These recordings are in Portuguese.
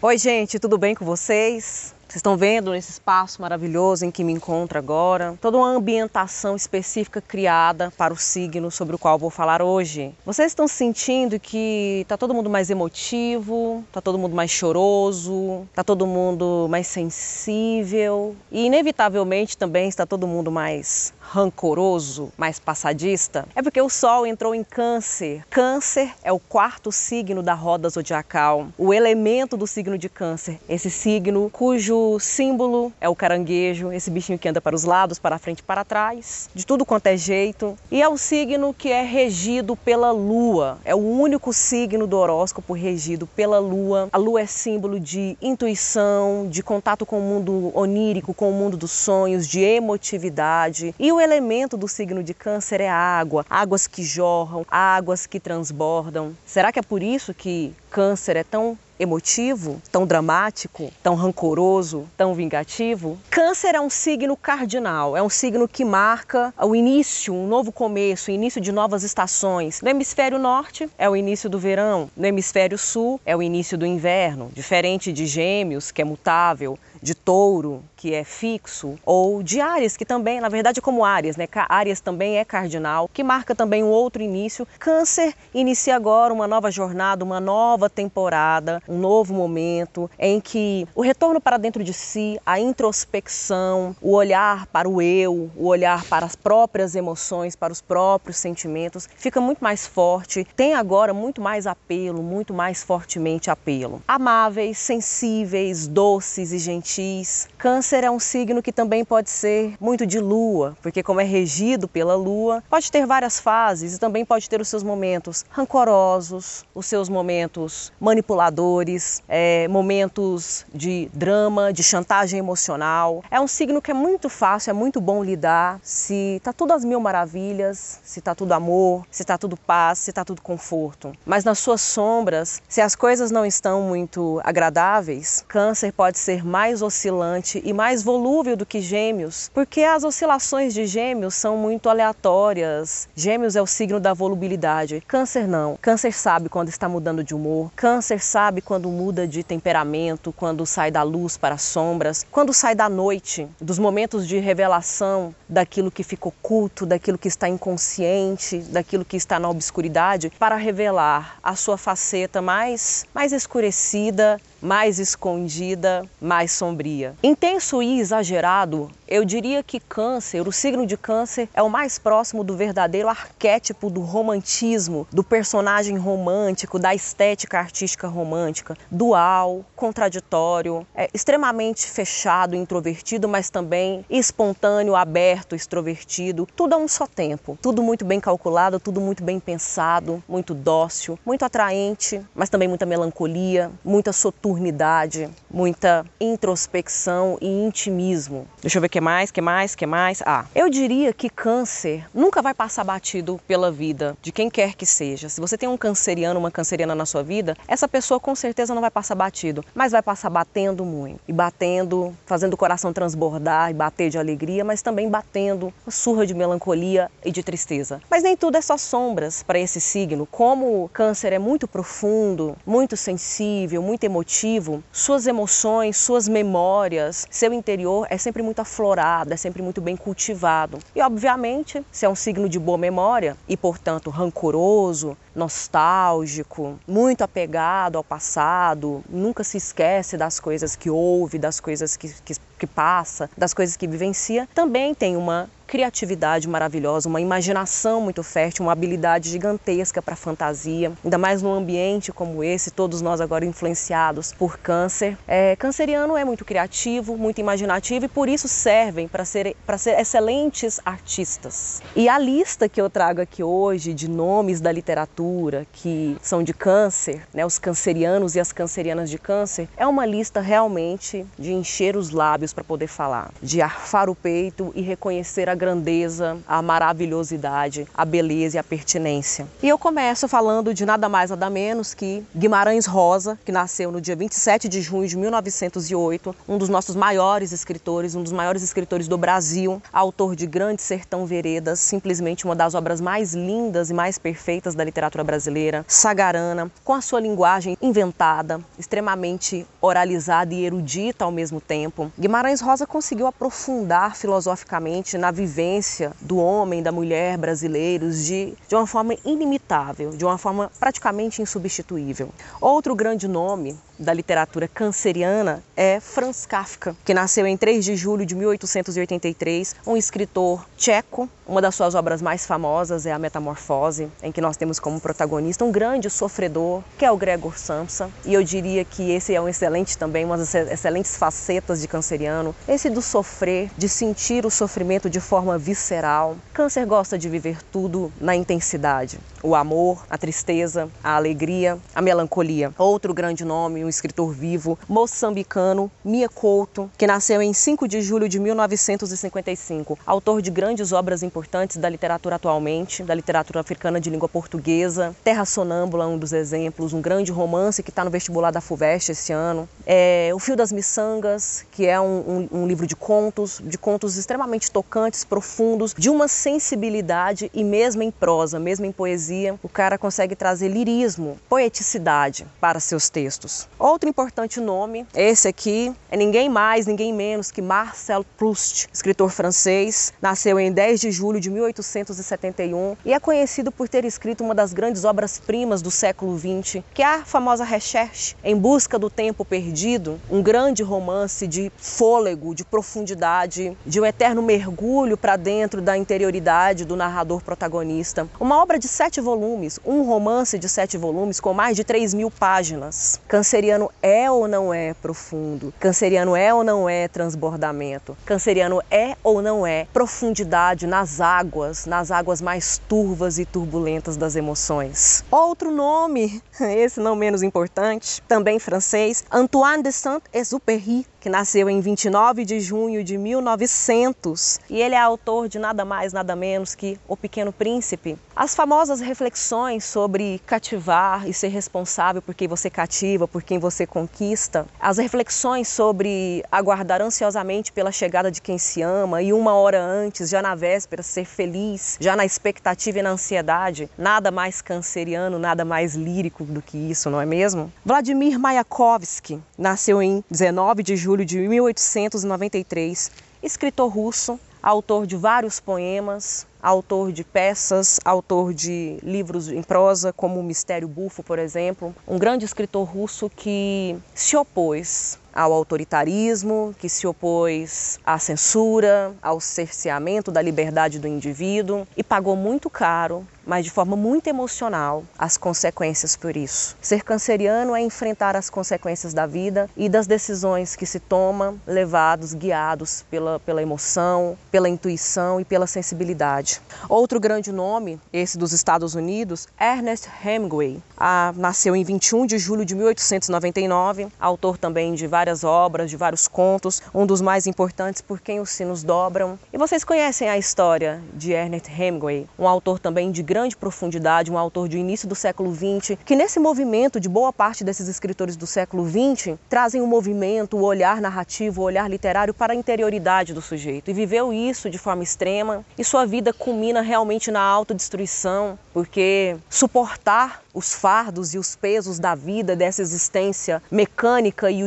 Oi, gente, tudo bem com vocês? Vocês estão vendo nesse espaço maravilhoso em que me encontro agora, toda uma ambientação específica criada para o signo sobre o qual vou falar hoje. Vocês estão sentindo que está todo mundo mais emotivo, está todo mundo mais choroso, está todo mundo mais sensível e inevitavelmente também está todo mundo mais rancoroso, mais passadista? É porque o Sol entrou em Câncer. Câncer é o quarto signo da roda zodiacal, o elemento do signo de Câncer, esse signo cujo símbolo é o caranguejo, esse bichinho que anda para os lados, para a frente e para trás, de tudo quanto é jeito. E é o signo que é regido pela lua. É o único signo do horóscopo regido pela lua. A lua é símbolo de intuição, de contato com o mundo onírico, com o mundo dos sonhos, de emotividade. E o elemento do signo de Câncer é a água, águas que jorram, águas que transbordam. Será que é por isso que Câncer é tão emotivo, tão dramático, tão rancoroso, tão vingativo. Câncer é um signo cardinal, é um signo que marca o início, um novo começo, o início de novas estações. No hemisfério norte é o início do verão, no hemisfério sul é o início do inverno, diferente de Gêmeos, que é mutável, de Touro, que é fixo, ou de Áries, que também, na verdade, é como Áries, né? Áries também é cardinal, que marca também um outro início. Câncer inicia agora uma nova jornada, uma nova temporada, um novo momento em que o retorno para dentro de si, a introspecção, o olhar para o eu, o olhar para as próprias emoções, para os próprios sentimentos, fica muito mais forte, tem agora muito mais apelo, muito mais fortemente apelo. Amáveis, sensíveis, doces e gentis. Câncer é um signo que também pode ser muito de lua, porque como é regido pela lua, pode ter várias fases e também pode ter os seus momentos rancorosos, os seus momentos manipuladores, é, momentos de drama, de chantagem emocional. É um signo que é muito fácil, é muito bom lidar. Se tá tudo às mil maravilhas, se tá tudo amor, se tá tudo paz, se tá tudo conforto. Mas nas suas sombras, se as coisas não estão muito agradáveis, câncer pode ser mais oscilante e mais volúvel do que Gêmeos, porque as oscilações de Gêmeos são muito aleatórias. Gêmeos é o signo da volubilidade. Câncer não. Câncer sabe quando está mudando de humor. Câncer sabe quando muda de temperamento, quando sai da luz para as sombras, quando sai da noite, dos momentos de revelação daquilo que fica oculto, daquilo que está inconsciente, daquilo que está na obscuridade, para revelar a sua faceta mais mais escurecida, mais escondida, mais sombria. Intenso e exagerado, eu diria que Câncer, o signo de Câncer, é o mais próximo do verdadeiro arquétipo do romantismo, do personagem romântico, da estética artística romântica, dual, contraditório, é extremamente fechado, introvertido, mas também espontâneo, aberto, extrovertido, tudo a um só tempo, tudo muito bem calculado, tudo muito bem pensado, muito dócil, muito atraente, mas também muita melancolia, muita soturna nocturnidade, muita introspecção e intimismo. Deixa eu ver o que mais, que mais, que mais. Ah, eu diria que câncer nunca vai passar batido pela vida de quem quer que seja. Se você tem um canceriano, uma canceriana na sua vida, essa pessoa com certeza não vai passar batido, mas vai passar batendo muito. E batendo, fazendo o coração transbordar e bater de alegria, mas também batendo uma surra de melancolia e de tristeza. Mas nem tudo é só sombras para esse signo. Como o câncer é muito profundo, muito sensível, muito emotivo, suas emoções, suas memórias, seu interior é sempre muito aflorado, é sempre muito bem cultivado. E obviamente, se é um signo de boa memória e, portanto, rancoroso, nostálgico, muito apegado ao passado, nunca se esquece das coisas que houve, das coisas que, que, que passa, das coisas que vivencia, também tem uma criatividade maravilhosa, uma imaginação muito fértil, uma habilidade gigantesca para fantasia, ainda mais num ambiente como esse, todos nós agora influenciados por câncer. É, canceriano é muito criativo, muito imaginativo e por isso servem para ser, ser excelentes artistas. E a lista que eu trago aqui hoje de nomes da literatura que são de câncer, né, os cancerianos e as cancerianas de câncer, é uma lista realmente de encher os lábios para poder falar, de arfar o peito e reconhecer a grandeza, a maravilhosidade, a beleza e a pertinência. E eu começo falando de nada mais nada menos que Guimarães Rosa, que nasceu no dia 27 de junho de 1908, um dos nossos maiores escritores, um dos maiores escritores do Brasil, autor de Grande Sertão Veredas, simplesmente uma das obras mais lindas e mais perfeitas da literatura brasileira, Sagarana, com a sua linguagem inventada, extremamente oralizada e erudita ao mesmo tempo. Guimarães Rosa conseguiu aprofundar filosoficamente na vivência do homem, da mulher brasileiros de, de uma forma inimitável, de uma forma praticamente insubstituível. Outro grande nome da literatura canceriana é Franz Kafka, que nasceu em 3 de julho de 1883, um escritor tcheco. Uma das suas obras mais famosas é A Metamorfose, em que nós temos como protagonista um grande sofredor, que é o Gregor Samsa. E eu diria que esse é um excelente também, umas excelentes facetas de canceriano. Esse do sofrer, de sentir o sofrimento de forma visceral. Câncer gosta de viver tudo na intensidade. O amor, a tristeza, a alegria, a melancolia. Outro grande nome, um escritor vivo, moçambicano, Mia Couto, que nasceu em 5 de julho de 1955, autor de grandes obras importantes da literatura atualmente, da literatura africana de língua portuguesa, Terra Sonâmbula, um dos exemplos, um grande romance que está no vestibular da FUVEST esse ano, é, O Fio das Miçangas, que é um, um, um livro de contos, de contos extremamente tocantes, profundos, de uma sensibilidade e mesmo em prosa, mesmo em poesia, o cara consegue trazer lirismo, poeticidade para seus textos. Outro importante nome, esse aqui, é ninguém mais, ninguém menos que Marcel Proust, escritor francês, nasceu em 10 de julho de 1871 e é conhecido por ter escrito uma das grandes obras-primas do século XX, que é a famosa Recherche, Em Busca do Tempo Perdido, um grande romance de fôlego, de profundidade, de um eterno mergulho para dentro da interioridade do narrador protagonista. Uma obra de sete volumes, um romance de sete volumes com mais de 3 mil páginas. Canceriano é ou não é profundo? Canceriano é ou não é transbordamento? Canceriano é ou não é profundidade nas águas, nas águas mais turvas e turbulentas das emoções? Outro nome, esse não menos importante, também francês, Antoine de Saint-Exupéry, que nasceu em 29 de junho de 1900 e ele é autor de nada mais, nada menos que O Pequeno Príncipe. As famosas reflexões sobre cativar e ser responsável por quem você cativa, por quem você conquista, as reflexões sobre aguardar ansiosamente pela chegada de quem se ama e uma hora antes, já na véspera, ser feliz, já na expectativa e na ansiedade, nada mais canceriano, nada mais lírico do que isso, não é mesmo? Vladimir Mayakovsky nasceu em 19 de julho julho de 1893, escritor russo, autor de vários poemas, autor de peças, autor de livros em prosa, como o Mistério Bufo, por exemplo, um grande escritor russo que se opôs ao autoritarismo, que se opôs à censura, ao cerceamento da liberdade do indivíduo e pagou muito caro mas de forma muito emocional, as consequências por isso. Ser canceriano é enfrentar as consequências da vida e das decisões que se toma, levados, guiados pela, pela emoção, pela intuição e pela sensibilidade. Outro grande nome, esse dos Estados Unidos, Ernest Hemingway. Ah, nasceu em 21 de julho de 1899, autor também de várias obras, de vários contos, um dos mais importantes por quem os sinos dobram. E vocês conhecem a história de Ernest Hemingway, um autor também de grande profundidade, um autor de início do século XX, que nesse movimento de boa parte desses escritores do século XX trazem o um movimento, o olhar narrativo, o olhar literário para a interioridade do sujeito. E viveu isso de forma extrema e sua vida culmina realmente na autodestruição, porque suportar os fardos e os pesos da vida, dessa existência mecânica e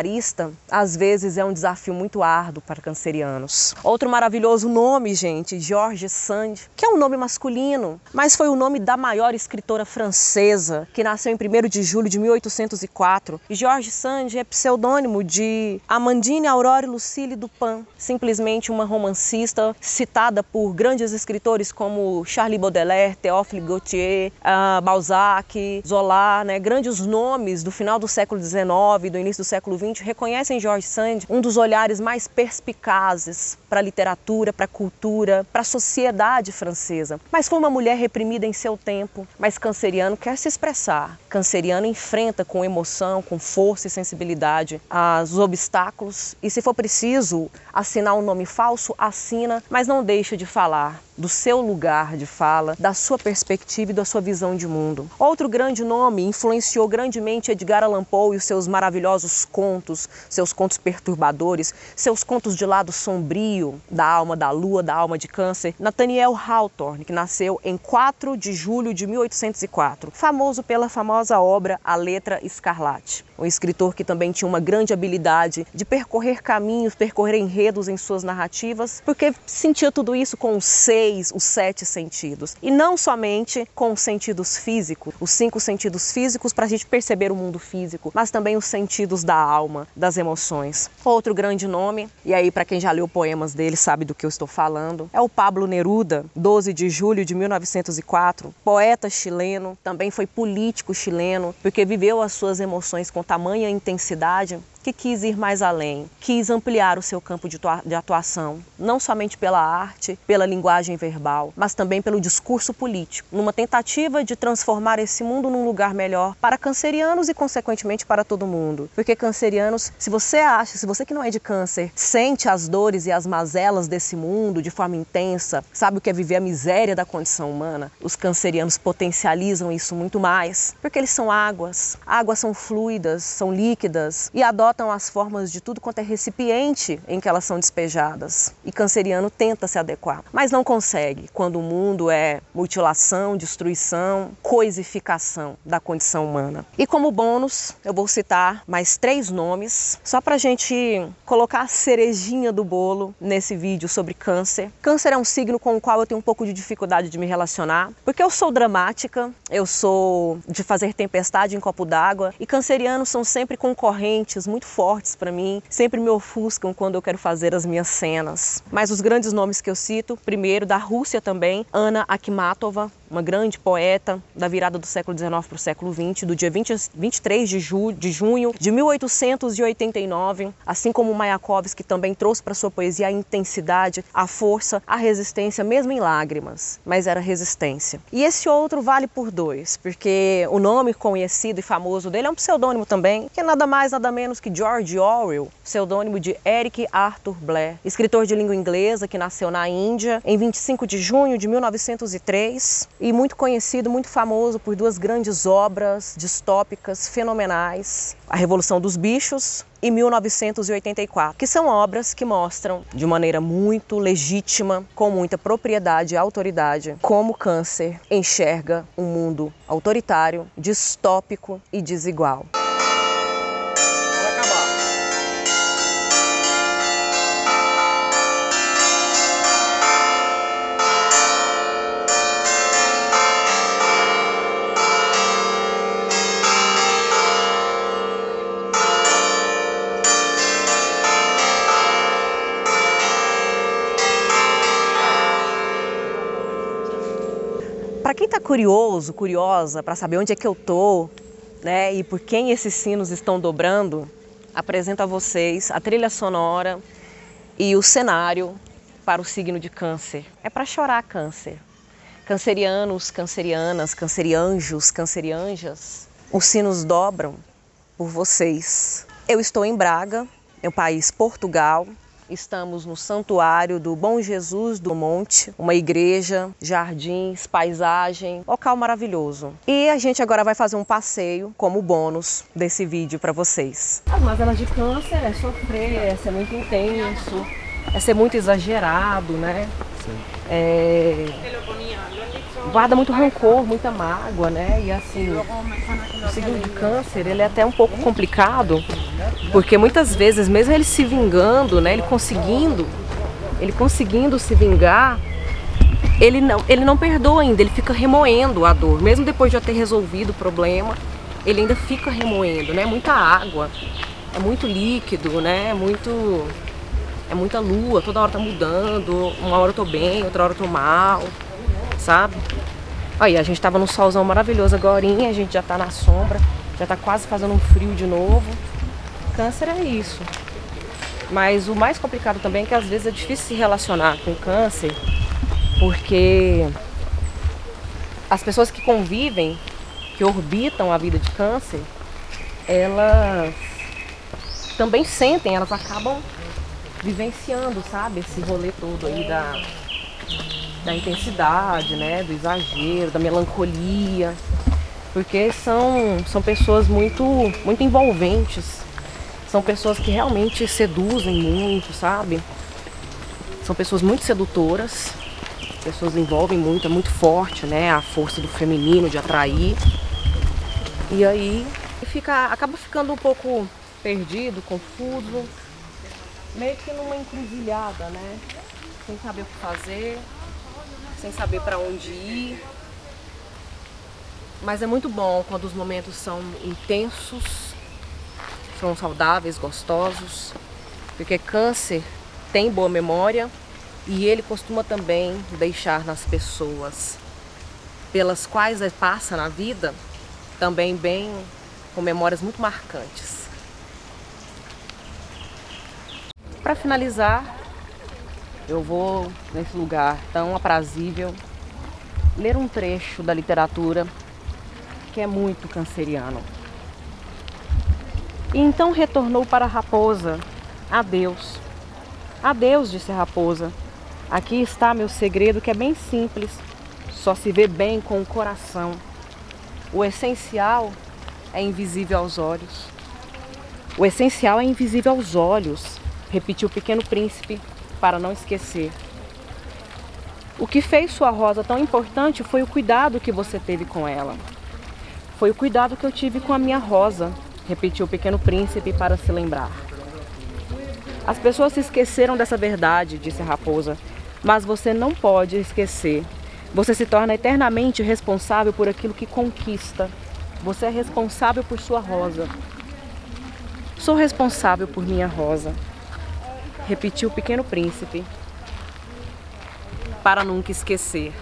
utilitarista, às vezes é um desafio muito árduo para cancerianos. Outro maravilhoso nome, gente, George Sand, que é um nome masculino, mas foi o nome da maior escritora francesa, que nasceu em 1 de julho de 1804. E George Sand é pseudônimo de Amandine Aurore Lucille Dupin, simplesmente uma romancista citada por grandes escritores como Charlie Baudelaire, Théophile Gautier, uh, Balzac, Balzac, Zola, né, grandes nomes do final do século XIX, do início do século XX, reconhecem George Sand um dos olhares mais perspicazes para a literatura, para a cultura, para a sociedade francesa. Mas foi uma mulher reprimida em seu tempo. Mas canceriano quer se expressar. Canceriano enfrenta com emoção, com força e sensibilidade os obstáculos e, se for preciso assinar um nome falso, assina, mas não deixa de falar do seu lugar de fala, da sua perspectiva e da sua visão de mundo. Outro grande nome influenciou grandemente Edgar Allan Poe e os seus maravilhosos contos, seus contos perturbadores, seus contos de lado sombrio da alma da lua, da alma de câncer. Nathaniel Hawthorne, que nasceu em 4 de julho de 1804, famoso pela famosa obra A Letra Escarlate. Um escritor que também tinha uma grande habilidade de percorrer caminhos, percorrer enredos em suas narrativas, porque sentia tudo isso com o seio seis, os sete sentidos. E não somente com os sentidos físicos, os cinco sentidos físicos para a gente perceber o mundo físico, mas também os sentidos da alma, das emoções. Outro grande nome, e aí para quem já leu poemas dele sabe do que eu estou falando, é o Pablo Neruda, 12 de julho de 1904, poeta chileno, também foi político chileno, porque viveu as suas emoções com tamanha intensidade que quis ir mais além, quis ampliar o seu campo de atuação, não somente pela arte, pela linguagem verbal, mas também pelo discurso político, numa tentativa de transformar esse mundo num lugar melhor para cancerianos e, consequentemente, para todo mundo. Porque cancerianos, se você acha, se você que não é de câncer, sente as dores e as mazelas desse mundo de forma intensa, sabe o que é viver a miséria da condição humana, os cancerianos potencializam isso muito mais, porque eles são águas. Águas são fluidas, são líquidas e adoram adotam as formas de tudo quanto é recipiente em que elas são despejadas. E canceriano tenta se adequar, mas não consegue quando o mundo é mutilação, destruição, coisificação da condição humana. E como bônus, eu vou citar mais três nomes, só para gente colocar a cerejinha do bolo nesse vídeo sobre câncer. Câncer é um signo com o qual eu tenho um pouco de dificuldade de me relacionar, porque eu sou dramática, eu sou de fazer tempestade em copo d'água, e cancerianos são sempre concorrentes, muito muito fortes para mim, sempre me ofuscam quando eu quero fazer as minhas cenas. Mas os grandes nomes que eu cito, primeiro da Rússia também, Ana Akhmatova, uma grande poeta da virada do século XIX para o século XX, do dia 20, 23 de, ju, de junho de 1889, assim como Mayakovsky também trouxe para sua poesia a intensidade, a força, a resistência, mesmo em lágrimas, mas era resistência. E esse outro vale por dois, porque o nome conhecido e famoso dele é um pseudônimo também, que é nada mais, nada menos que George Orwell, pseudônimo de Eric Arthur Blair, escritor de língua inglesa que nasceu na Índia em 25 de junho de 1903 e muito conhecido, muito famoso por duas grandes obras distópicas fenomenais: A Revolução dos Bichos e 1984, que são obras que mostram de maneira muito legítima, com muita propriedade e autoridade, como o câncer enxerga um mundo autoritário, distópico e desigual. Curioso, curiosa, para saber onde é que eu tô, né, e por quem esses sinos estão dobrando, apresento a vocês a trilha sonora e o cenário para o signo de Câncer. É para chorar Câncer. Cancerianos, cancerianas, cancerianjos, cancerianjas, os sinos dobram por vocês. Eu estou em Braga, o país Portugal, Estamos no Santuário do Bom Jesus do Monte, uma igreja, jardins, paisagem, local maravilhoso. E a gente agora vai fazer um passeio como bônus desse vídeo para vocês. As mazelas de câncer é sofrer, é ser muito intenso, é ser muito exagerado, né? Sim. É guarda muito rancor, muita mágoa, né? E assim, o signo de câncer, ele é até um pouco complicado, porque muitas vezes, mesmo ele se vingando, né, ele conseguindo, ele conseguindo se vingar, ele não, ele não perdoa ainda, ele fica remoendo a dor, mesmo depois de já ter resolvido o problema, ele ainda fica remoendo, né? Muita água, é muito líquido, né? É muito é muita lua, toda hora tá mudando, uma hora eu tô bem, outra hora eu tô mal sabe? Aí, a gente tava num solzão maravilhoso agora, a gente já tá na sombra, já tá quase fazendo um frio de novo. Câncer é isso. Mas o mais complicado também é que às vezes é difícil se relacionar com câncer, porque as pessoas que convivem, que orbitam a vida de câncer, elas também sentem, elas acabam vivenciando, sabe, esse rolê todo aí da, da intensidade, né, do exagero, da melancolia, porque são, são pessoas muito, muito envolventes, são pessoas que realmente seduzem muito, sabe? São pessoas muito sedutoras, pessoas envolvem muito, é muito forte, né, a força do feminino de atrair. E aí fica, acaba ficando um pouco perdido, confuso, meio que numa encruzilhada, né? Sem saber o que fazer, sem saber para onde ir. Mas é muito bom quando os momentos são intensos, são saudáveis, gostosos, porque câncer tem boa memória e ele costuma também deixar nas pessoas pelas quais passa na vida também bem com memórias muito marcantes. Para finalizar, eu vou nesse lugar tão aprazível ler um trecho da literatura que é muito canceriano. E então retornou para a raposa. Adeus. Adeus, disse a raposa. Aqui está meu segredo que é bem simples. Só se vê bem com o coração. O essencial é invisível aos olhos. O essencial é invisível aos olhos repetiu o pequeno príncipe para não esquecer. O que fez sua rosa tão importante foi o cuidado que você teve com ela. Foi o cuidado que eu tive com a minha rosa, repetiu o pequeno príncipe para se lembrar. As pessoas se esqueceram dessa verdade, disse a raposa, mas você não pode esquecer. Você se torna eternamente responsável por aquilo que conquista. Você é responsável por sua rosa. Sou responsável por minha rosa repetiu o Pequeno Príncipe, para nunca esquecer.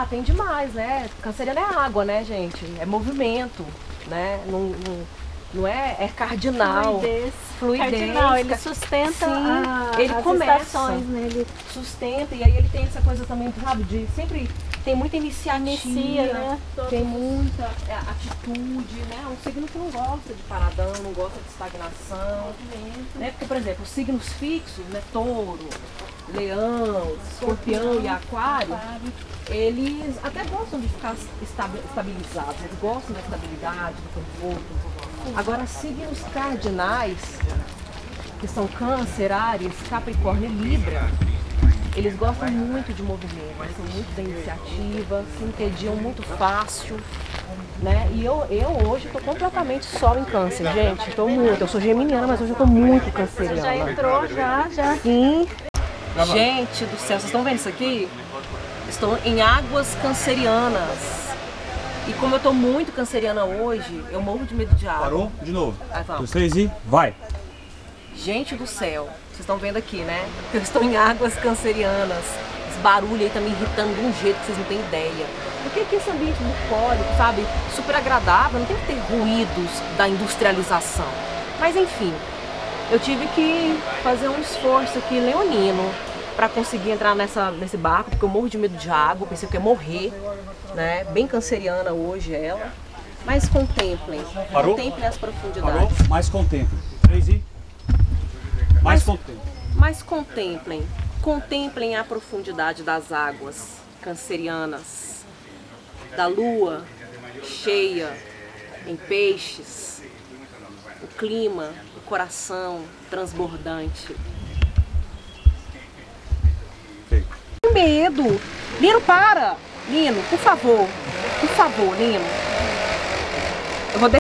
Ah, tem demais, né? Canceriano é água, né, gente? É movimento, né? Não, não, não é, é cardinal. Fluidez. Fluidez. Cardinal, ele sustenta Sim, a, ele as começa. estações, né? Ele Sustenta, e aí ele tem essa coisa também, sabe, de sempre tem muita iniciativa, inicia, né? tem muita é, atitude, né? É um signo que não gosta de paradão, não gosta de estagnação. Né? Porque, por exemplo, os signos fixos, né? Touro, leão, escorpião e aquário, eles até gostam de ficar estabi- estabilizados, eles gostam da estabilidade, do conforto. Agora, signos cardinais, que são câncer, Ares, Capricórnio e Libra, eles gostam muito de movimento, eles são muito da iniciativa, se entediam muito fácil. Né? E eu, eu hoje estou completamente só em câncer, gente. Estou muito. Eu sou geminiana, mas hoje eu estou muito já canceriana. entrou, já, já. Sim. Gente do céu, vocês estão vendo isso aqui? Estou em águas cancerianas. E como eu estou muito canceriana hoje, eu morro de medo de água. Parou? De novo. Aí vamos. Dois, três e vai. Gente do céu, vocês estão vendo aqui, né? Eu estou em águas cancerianas. Esse barulho aí tá me irritando de um jeito que vocês não têm ideia. Porque aqui esse ambiente bucólico, sabe? Super agradável, não tem que ter ruídos da industrialização. Mas enfim, eu tive que fazer um esforço aqui leonino para conseguir entrar nessa, nesse barco, porque eu morro de medo de água, pensei que ia morrer, né? Bem canceriana hoje ela. Mas contemplem, Parou? contemplem as Parou? profundidades. Mais contemplo. Três e. Mas-. Mas contemplem, contemplem a profundidade das águas cancerianas, da lua cheia em peixes, o clima, o coração transbordante. Que medo! Lino, para! Lino, por favor, por favor, Lino. Eu vou